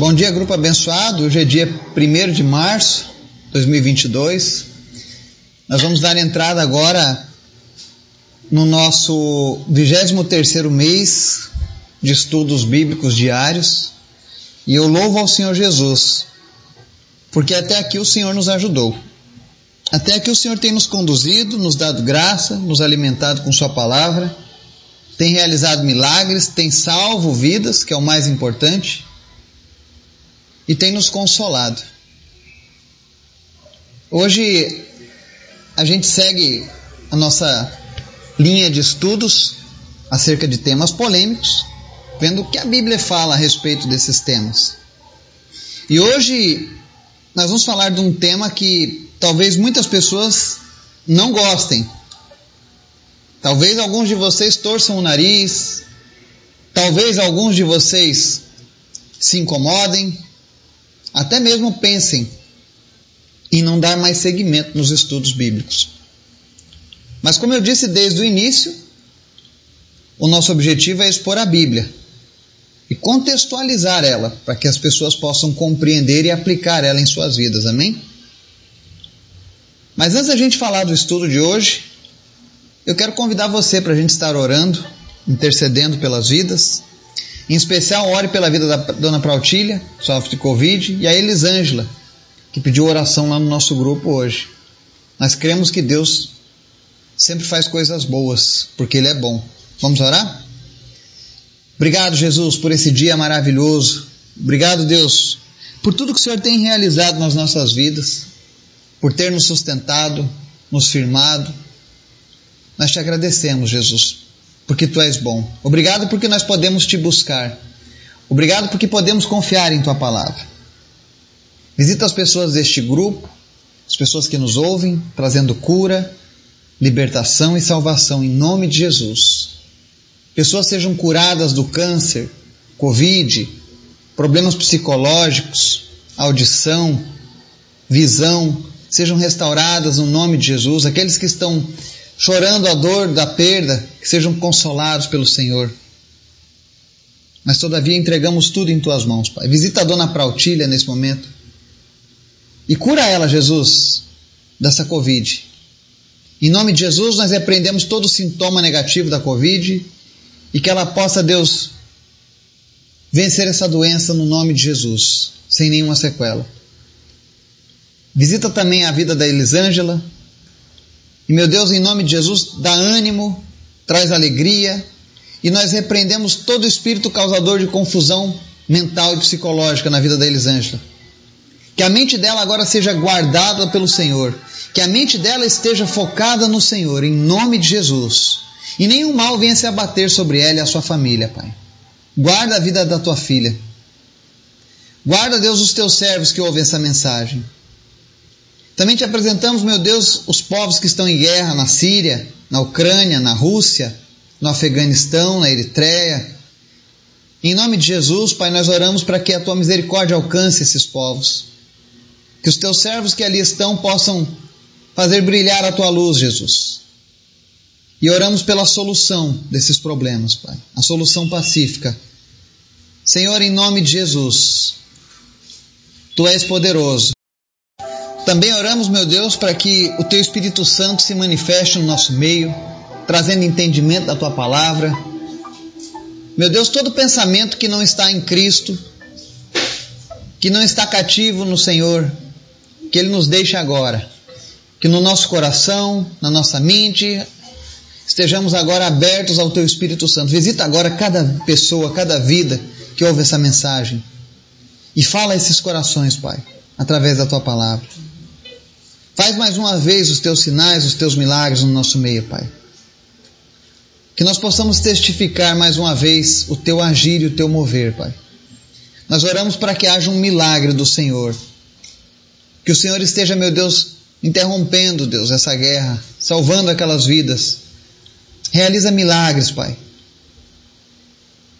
Bom dia, grupo abençoado. Hoje é dia 1 de março de 2022. Nós vamos dar entrada agora no nosso 23 mês de estudos bíblicos diários. E eu louvo ao Senhor Jesus, porque até aqui o Senhor nos ajudou. Até aqui o Senhor tem nos conduzido, nos dado graça, nos alimentado com Sua palavra, tem realizado milagres, tem salvo vidas, que é o mais importante e tem nos consolado. Hoje a gente segue a nossa linha de estudos acerca de temas polêmicos, vendo o que a Bíblia fala a respeito desses temas. E hoje nós vamos falar de um tema que talvez muitas pessoas não gostem. Talvez alguns de vocês torçam o nariz, talvez alguns de vocês se incomodem, até mesmo pensem em não dar mais seguimento nos estudos bíblicos. Mas, como eu disse desde o início, o nosso objetivo é expor a Bíblia e contextualizar ela para que as pessoas possam compreender e aplicar ela em suas vidas. Amém? Mas antes da gente falar do estudo de hoje, eu quero convidar você para a gente estar orando, intercedendo pelas vidas em especial, ore pela vida da dona Prautília, sofre de Covid, e a Elisângela, que pediu oração lá no nosso grupo hoje. Nós cremos que Deus sempre faz coisas boas, porque Ele é bom. Vamos orar? Obrigado, Jesus, por esse dia maravilhoso. Obrigado, Deus, por tudo que o Senhor tem realizado nas nossas vidas, por ter nos sustentado, nos firmado. Nós te agradecemos, Jesus porque tu és bom. Obrigado porque nós podemos te buscar. Obrigado porque podemos confiar em tua palavra. Visita as pessoas deste grupo, as pessoas que nos ouvem, trazendo cura, libertação e salvação em nome de Jesus. Pessoas sejam curadas do câncer, Covid, problemas psicológicos, audição, visão, sejam restauradas no nome de Jesus. Aqueles que estão chorando a dor da perda, que sejam consolados pelo Senhor. Mas todavia entregamos tudo em tuas mãos, Pai. Visita a dona Prautília nesse momento e cura ela, Jesus, dessa Covid. Em nome de Jesus, nós repreendemos todo sintoma negativo da Covid e que ela possa, Deus, vencer essa doença no nome de Jesus, sem nenhuma sequela. Visita também a vida da Elisângela, e meu Deus, em nome de Jesus, dá ânimo, traz alegria, e nós repreendemos todo espírito causador de confusão mental e psicológica na vida da Elisângela. Que a mente dela agora seja guardada pelo Senhor, que a mente dela esteja focada no Senhor, em nome de Jesus. E nenhum mal venha se abater sobre ela e a sua família, Pai. Guarda a vida da tua filha. Guarda, Deus, os teus servos que ouvem essa mensagem. Também te apresentamos, meu Deus, os povos que estão em guerra na Síria, na Ucrânia, na Rússia, no Afeganistão, na Eritreia. Em nome de Jesus, Pai, nós oramos para que a tua misericórdia alcance esses povos. Que os teus servos que ali estão possam fazer brilhar a tua luz, Jesus. E oramos pela solução desses problemas, Pai, a solução pacífica. Senhor, em nome de Jesus, tu és poderoso. Também oramos, meu Deus, para que o Teu Espírito Santo se manifeste no nosso meio, trazendo entendimento da Tua palavra. Meu Deus, todo pensamento que não está em Cristo, que não está cativo no Senhor, que Ele nos deixe agora. Que no nosso coração, na nossa mente, estejamos agora abertos ao Teu Espírito Santo. Visita agora cada pessoa, cada vida que ouve essa mensagem. E fala a esses corações, Pai, através da Tua palavra. Faz mais uma vez os teus sinais, os teus milagres no nosso meio, Pai. Que nós possamos testificar mais uma vez o teu agir e o teu mover, Pai. Nós oramos para que haja um milagre do Senhor. Que o Senhor esteja, meu Deus, interrompendo, Deus, essa guerra, salvando aquelas vidas. Realiza milagres, Pai.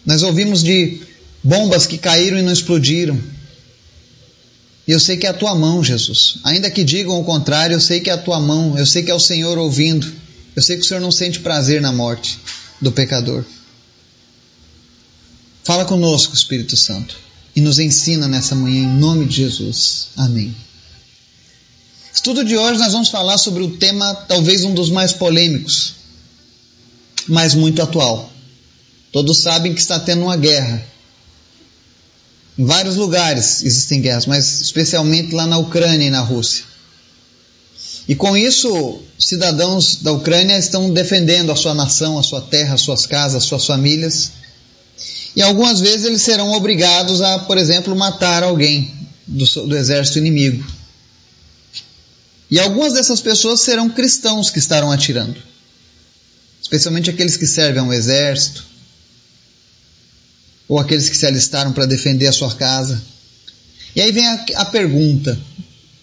Nós ouvimos de bombas que caíram e não explodiram. E eu sei que é a tua mão, Jesus. Ainda que digam o contrário, eu sei que é a tua mão, eu sei que é o Senhor ouvindo. Eu sei que o Senhor não sente prazer na morte do pecador. Fala conosco, Espírito Santo. e nos ensina nessa manhã, em nome de Jesus. Amém. Estudo de hoje nós vamos falar sobre o tema, talvez um dos mais polêmicos, mas muito atual. Todos sabem que está tendo uma guerra. Em vários lugares existem guerras, mas especialmente lá na Ucrânia e na Rússia. E com isso, cidadãos da Ucrânia estão defendendo a sua nação, a sua terra, as suas casas, as suas famílias. E algumas vezes eles serão obrigados a, por exemplo, matar alguém do, do exército inimigo. E algumas dessas pessoas serão cristãos que estarão atirando, especialmente aqueles que servem ao exército, ou aqueles que se alistaram para defender a sua casa. E aí vem a, a pergunta: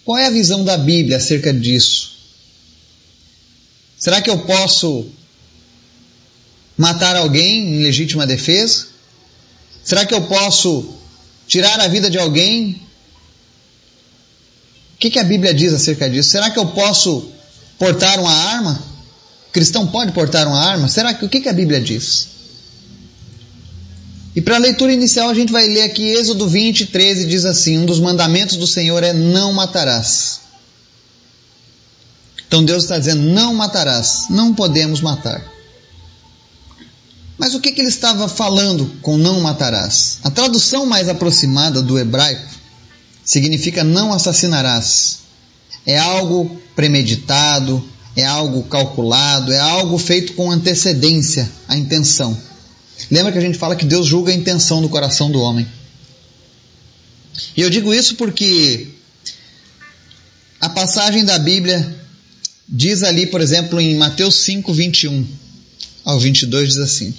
qual é a visão da Bíblia acerca disso? Será que eu posso matar alguém em legítima defesa? Será que eu posso tirar a vida de alguém? O que, que a Bíblia diz acerca disso? Será que eu posso portar uma arma? O cristão pode portar uma arma? Será que o que, que a Bíblia diz? E para a leitura inicial a gente vai ler aqui Êxodo 20, 13, diz assim: Um dos mandamentos do Senhor é não matarás. Então Deus está dizendo: não matarás, não podemos matar. Mas o que, que ele estava falando com não matarás? A tradução mais aproximada do hebraico significa não assassinarás. É algo premeditado, é algo calculado, é algo feito com antecedência, a intenção. Lembra que a gente fala que Deus julga a intenção do coração do homem. E eu digo isso porque a passagem da Bíblia diz ali, por exemplo, em Mateus 5, 21 ao 22, diz assim: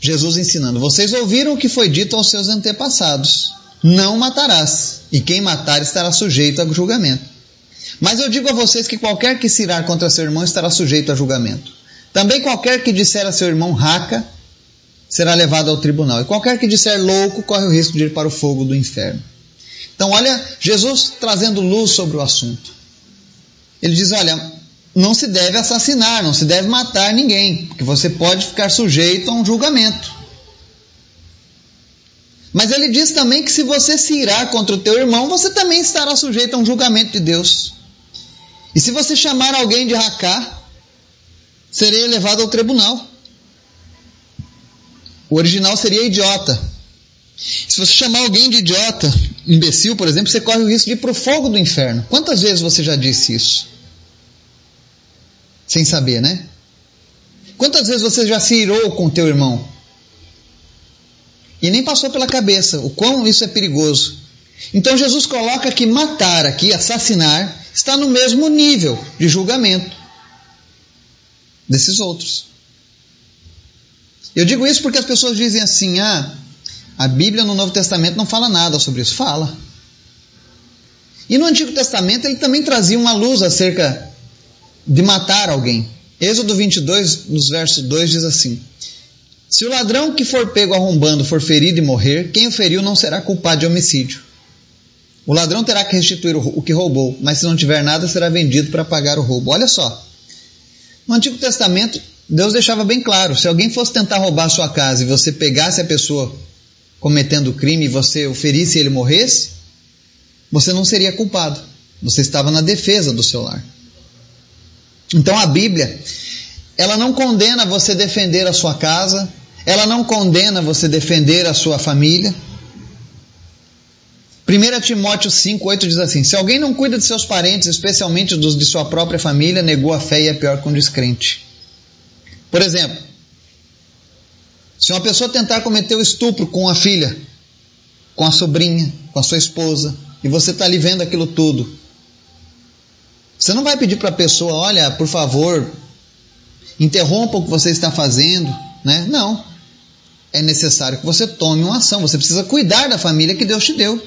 Jesus ensinando: Vocês ouviram o que foi dito aos seus antepassados: Não matarás, e quem matar estará sujeito a julgamento. Mas eu digo a vocês que qualquer que se irar contra seu irmão estará sujeito a julgamento. Também qualquer que disser a seu irmão raca será levado ao tribunal. E qualquer que disser louco corre o risco de ir para o fogo do inferno. Então, olha, Jesus trazendo luz sobre o assunto. Ele diz: olha, não se deve assassinar, não se deve matar ninguém, porque você pode ficar sujeito a um julgamento. Mas ele diz também que se você se irar contra o teu irmão, você também estará sujeito a um julgamento de Deus. E se você chamar alguém de racá, serei levado ao tribunal. O original seria idiota. Se você chamar alguém de idiota, imbecil, por exemplo, você corre o risco de ir para o fogo do inferno. Quantas vezes você já disse isso? Sem saber, né? Quantas vezes você já se irou com teu irmão? E nem passou pela cabeça o quão isso é perigoso. Então Jesus coloca que matar aqui, assassinar, está no mesmo nível de julgamento desses outros. Eu digo isso porque as pessoas dizem assim: ah, a Bíblia no Novo Testamento não fala nada sobre isso. Fala. E no Antigo Testamento ele também trazia uma luz acerca de matar alguém. Êxodo 22, nos versos 2, diz assim: Se o ladrão que for pego arrombando for ferido e morrer, quem o feriu não será culpado de homicídio. O ladrão terá que restituir o que roubou, mas se não tiver nada, será vendido para pagar o roubo. Olha só. No Antigo Testamento, Deus deixava bem claro: se alguém fosse tentar roubar a sua casa e você pegasse a pessoa cometendo crime e você o ferisse e ele morresse, você não seria culpado. Você estava na defesa do seu lar. Então a Bíblia, ela não condena você defender a sua casa, ela não condena você defender a sua família. 1 Timóteo 5,8 diz assim: Se alguém não cuida de seus parentes, especialmente dos de sua própria família, negou a fé e é pior que um descrente. Por exemplo, se uma pessoa tentar cometer o estupro com a filha, com a sobrinha, com a sua esposa, e você está ali vendo aquilo tudo, você não vai pedir para a pessoa, olha, por favor, interrompa o que você está fazendo, né? Não. É necessário que você tome uma ação. Você precisa cuidar da família que Deus te deu,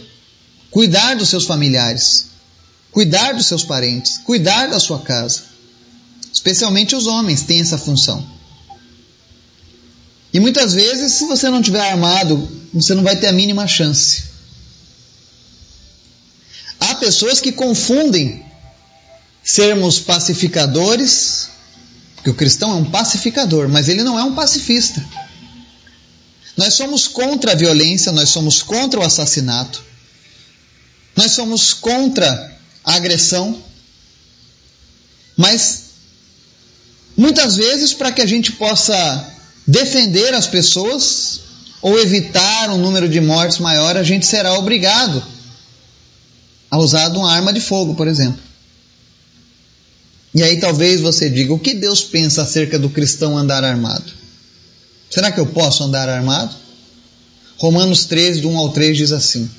cuidar dos seus familiares, cuidar dos seus parentes, cuidar da sua casa. Especialmente os homens têm essa função. E muitas vezes, se você não tiver armado, você não vai ter a mínima chance. Há pessoas que confundem sermos pacificadores, porque o cristão é um pacificador, mas ele não é um pacifista. Nós somos contra a violência, nós somos contra o assassinato, nós somos contra a agressão, mas muitas vezes para que a gente possa defender as pessoas ou evitar um número de mortes maior, a gente será obrigado a usar uma arma de fogo, por exemplo. E aí talvez você diga: o que Deus pensa acerca do cristão andar armado? Será que eu posso andar armado? Romanos 13, do 1 ao 3 diz assim: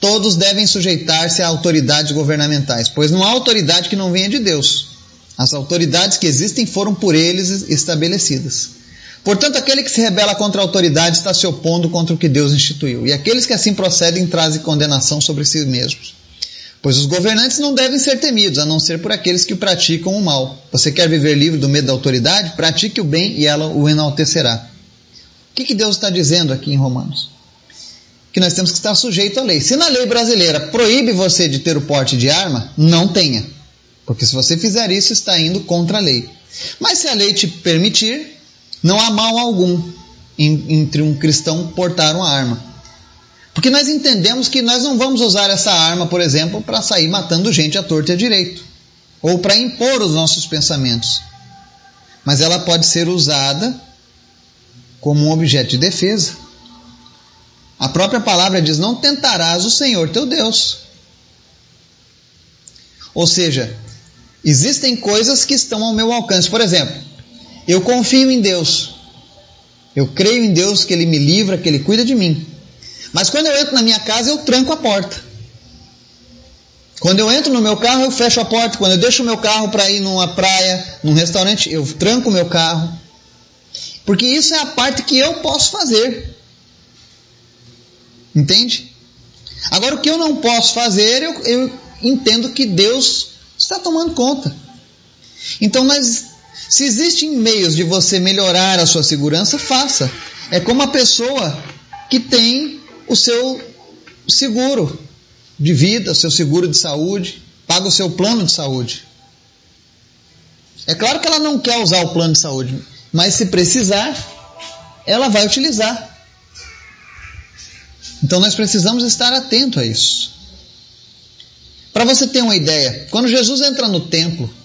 Todos devem sujeitar-se a autoridades governamentais, pois não há autoridade que não venha de Deus. As autoridades que existem foram por eles estabelecidas. Portanto, aquele que se rebela contra a autoridade está se opondo contra o que Deus instituiu, e aqueles que assim procedem trazem condenação sobre si mesmos. Pois os governantes não devem ser temidos, a não ser por aqueles que praticam o mal. Você quer viver livre do medo da autoridade? Pratique o bem e ela o enaltecerá. O que, que Deus está dizendo aqui em Romanos? Que nós temos que estar sujeito à lei. Se na lei brasileira proíbe você de ter o porte de arma, não tenha. Porque se você fizer isso, está indo contra a lei. Mas se a lei te permitir, não há mal algum entre um cristão portar uma arma. Porque nós entendemos que nós não vamos usar essa arma, por exemplo, para sair matando gente à torta e à direito, ou para impor os nossos pensamentos. Mas ela pode ser usada como um objeto de defesa. A própria palavra diz: Não tentarás o Senhor teu Deus. Ou seja, existem coisas que estão ao meu alcance. Por exemplo, eu confio em Deus. Eu creio em Deus que Ele me livra, que Ele cuida de mim. Mas quando eu entro na minha casa, eu tranco a porta. Quando eu entro no meu carro, eu fecho a porta. Quando eu deixo o meu carro para ir numa praia, num restaurante, eu tranco o meu carro. Porque isso é a parte que eu posso fazer. Entende? Agora, o que eu não posso fazer, eu, eu entendo que Deus está tomando conta. Então, nós, se existem meios de você melhorar a sua segurança, faça. É como a pessoa que tem o seu seguro de vida, o seu seguro de saúde, paga o seu plano de saúde. É claro que ela não quer usar o plano de saúde, mas se precisar, ela vai utilizar. Então nós precisamos estar atento a isso. Para você ter uma ideia, quando Jesus entra no templo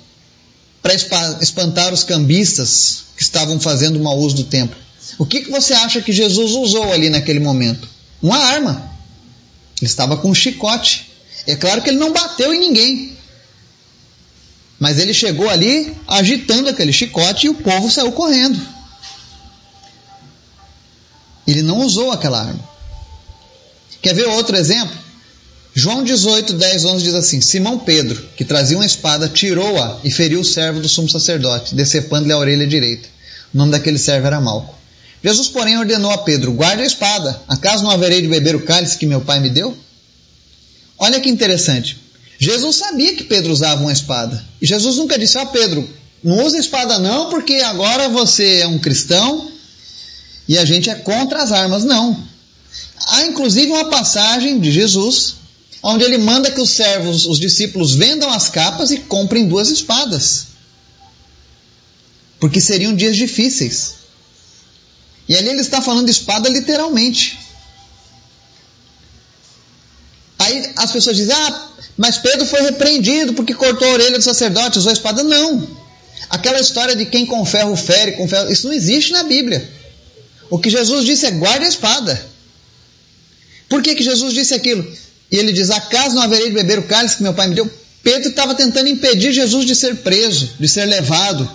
para espantar os cambistas que estavam fazendo mau uso do templo, o que, que você acha que Jesus usou ali naquele momento? uma arma. Ele estava com um chicote. É claro que ele não bateu em ninguém. Mas ele chegou ali agitando aquele chicote e o povo saiu correndo. Ele não usou aquela arma. Quer ver outro exemplo? João 18, 10, 11 diz assim: Simão Pedro, que trazia uma espada, tirou-a e feriu o servo do sumo sacerdote, decepando-lhe a orelha direita. O nome daquele servo era Malco. Jesus, porém, ordenou a Pedro: guarde a espada, acaso não haverei de beber o cálice que meu pai me deu? Olha que interessante. Jesus sabia que Pedro usava uma espada. E Jesus nunca disse: Ó oh, Pedro, não use espada não, porque agora você é um cristão e a gente é contra as armas. Não. Há inclusive uma passagem de Jesus onde ele manda que os servos, os discípulos, vendam as capas e comprem duas espadas. Porque seriam dias difíceis. E ali ele está falando de espada literalmente. Aí as pessoas dizem: Ah, mas Pedro foi repreendido porque cortou a orelha do sacerdote, usou a espada. Não. Aquela história de quem com ferro fere, com ferro. Isso não existe na Bíblia. O que Jesus disse é: guarde a espada. Por que, que Jesus disse aquilo? E ele diz: Acaso não haverei de beber o cálice que meu pai me deu? Pedro estava tentando impedir Jesus de ser preso, de ser levado.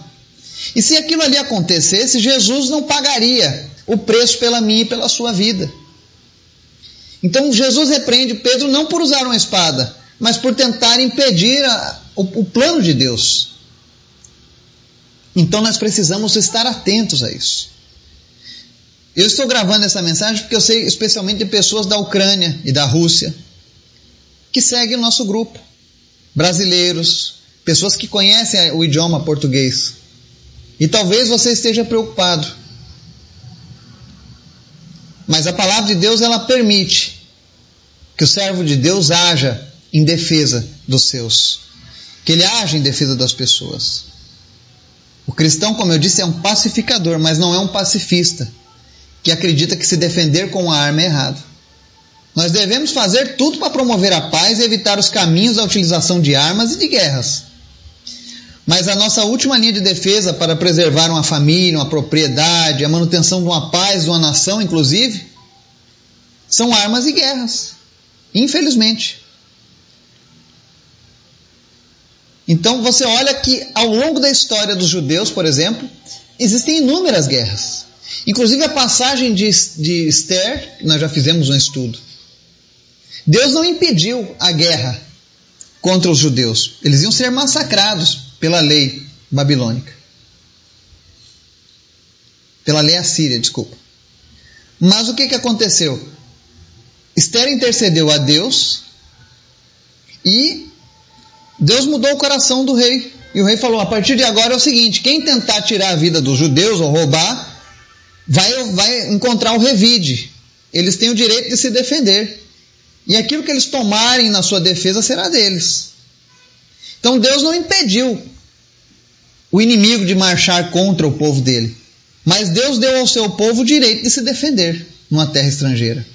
E se aquilo ali acontecesse, Jesus não pagaria o preço pela minha e pela sua vida. Então Jesus repreende Pedro não por usar uma espada, mas por tentar impedir a, o, o plano de Deus. Então nós precisamos estar atentos a isso. Eu estou gravando essa mensagem porque eu sei especialmente de pessoas da Ucrânia e da Rússia que seguem o nosso grupo. Brasileiros, pessoas que conhecem o idioma português. E talvez você esteja preocupado. Mas a palavra de Deus ela permite que o servo de Deus haja em defesa dos seus, que ele haja em defesa das pessoas. O cristão, como eu disse, é um pacificador, mas não é um pacifista. que acredita que se defender com a arma é errado. Nós devemos fazer tudo para promover a paz e evitar os caminhos da utilização de armas e de guerras. Mas a nossa última linha de defesa para preservar uma família, uma propriedade, a manutenção de uma paz, de uma nação, inclusive, são armas e guerras. Infelizmente. Então você olha que ao longo da história dos judeus, por exemplo, existem inúmeras guerras. Inclusive a passagem de, de Esther, nós já fizemos um estudo. Deus não impediu a guerra contra os judeus. Eles iam ser massacrados pela lei babilônica. Pela lei assíria, desculpa. Mas o que, que aconteceu? Esther intercedeu a Deus e Deus mudou o coração do rei. E o rei falou: a partir de agora é o seguinte: quem tentar tirar a vida dos judeus ou roubar, vai, vai encontrar o revide. Eles têm o direito de se defender. E aquilo que eles tomarem na sua defesa será deles. Então Deus não impediu o inimigo de marchar contra o povo dele. Mas Deus deu ao seu povo o direito de se defender numa terra estrangeira.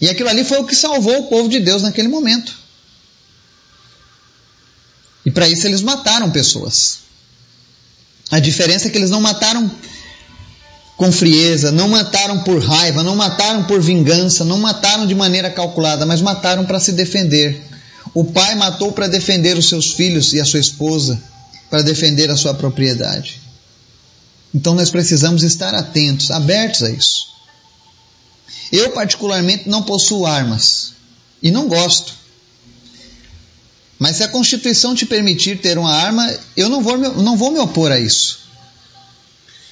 E aquilo ali foi o que salvou o povo de Deus naquele momento. E para isso eles mataram pessoas. A diferença é que eles não mataram com frieza, não mataram por raiva, não mataram por vingança, não mataram de maneira calculada, mas mataram para se defender. O pai matou para defender os seus filhos e a sua esposa, para defender a sua propriedade. Então nós precisamos estar atentos, abertos a isso. Eu, particularmente, não possuo armas e não gosto. Mas se a Constituição te permitir ter uma arma, eu não vou, não vou me opor a isso.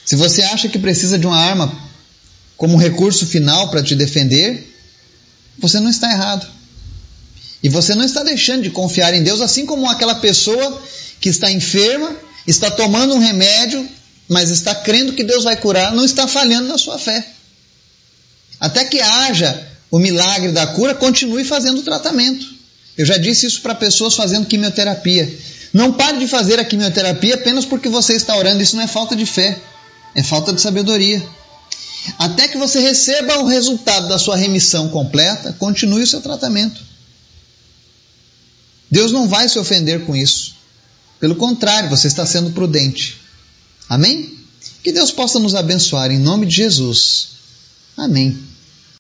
Se você acha que precisa de uma arma como recurso final para te defender, você não está errado. E você não está deixando de confiar em Deus, assim como aquela pessoa que está enferma, está tomando um remédio, mas está crendo que Deus vai curar, não está falhando na sua fé. Até que haja o milagre da cura, continue fazendo o tratamento. Eu já disse isso para pessoas fazendo quimioterapia. Não pare de fazer a quimioterapia apenas porque você está orando. Isso não é falta de fé, é falta de sabedoria. Até que você receba o resultado da sua remissão completa, continue o seu tratamento. Deus não vai se ofender com isso. Pelo contrário, você está sendo prudente. Amém? Que Deus possa nos abençoar em nome de Jesus. Amém.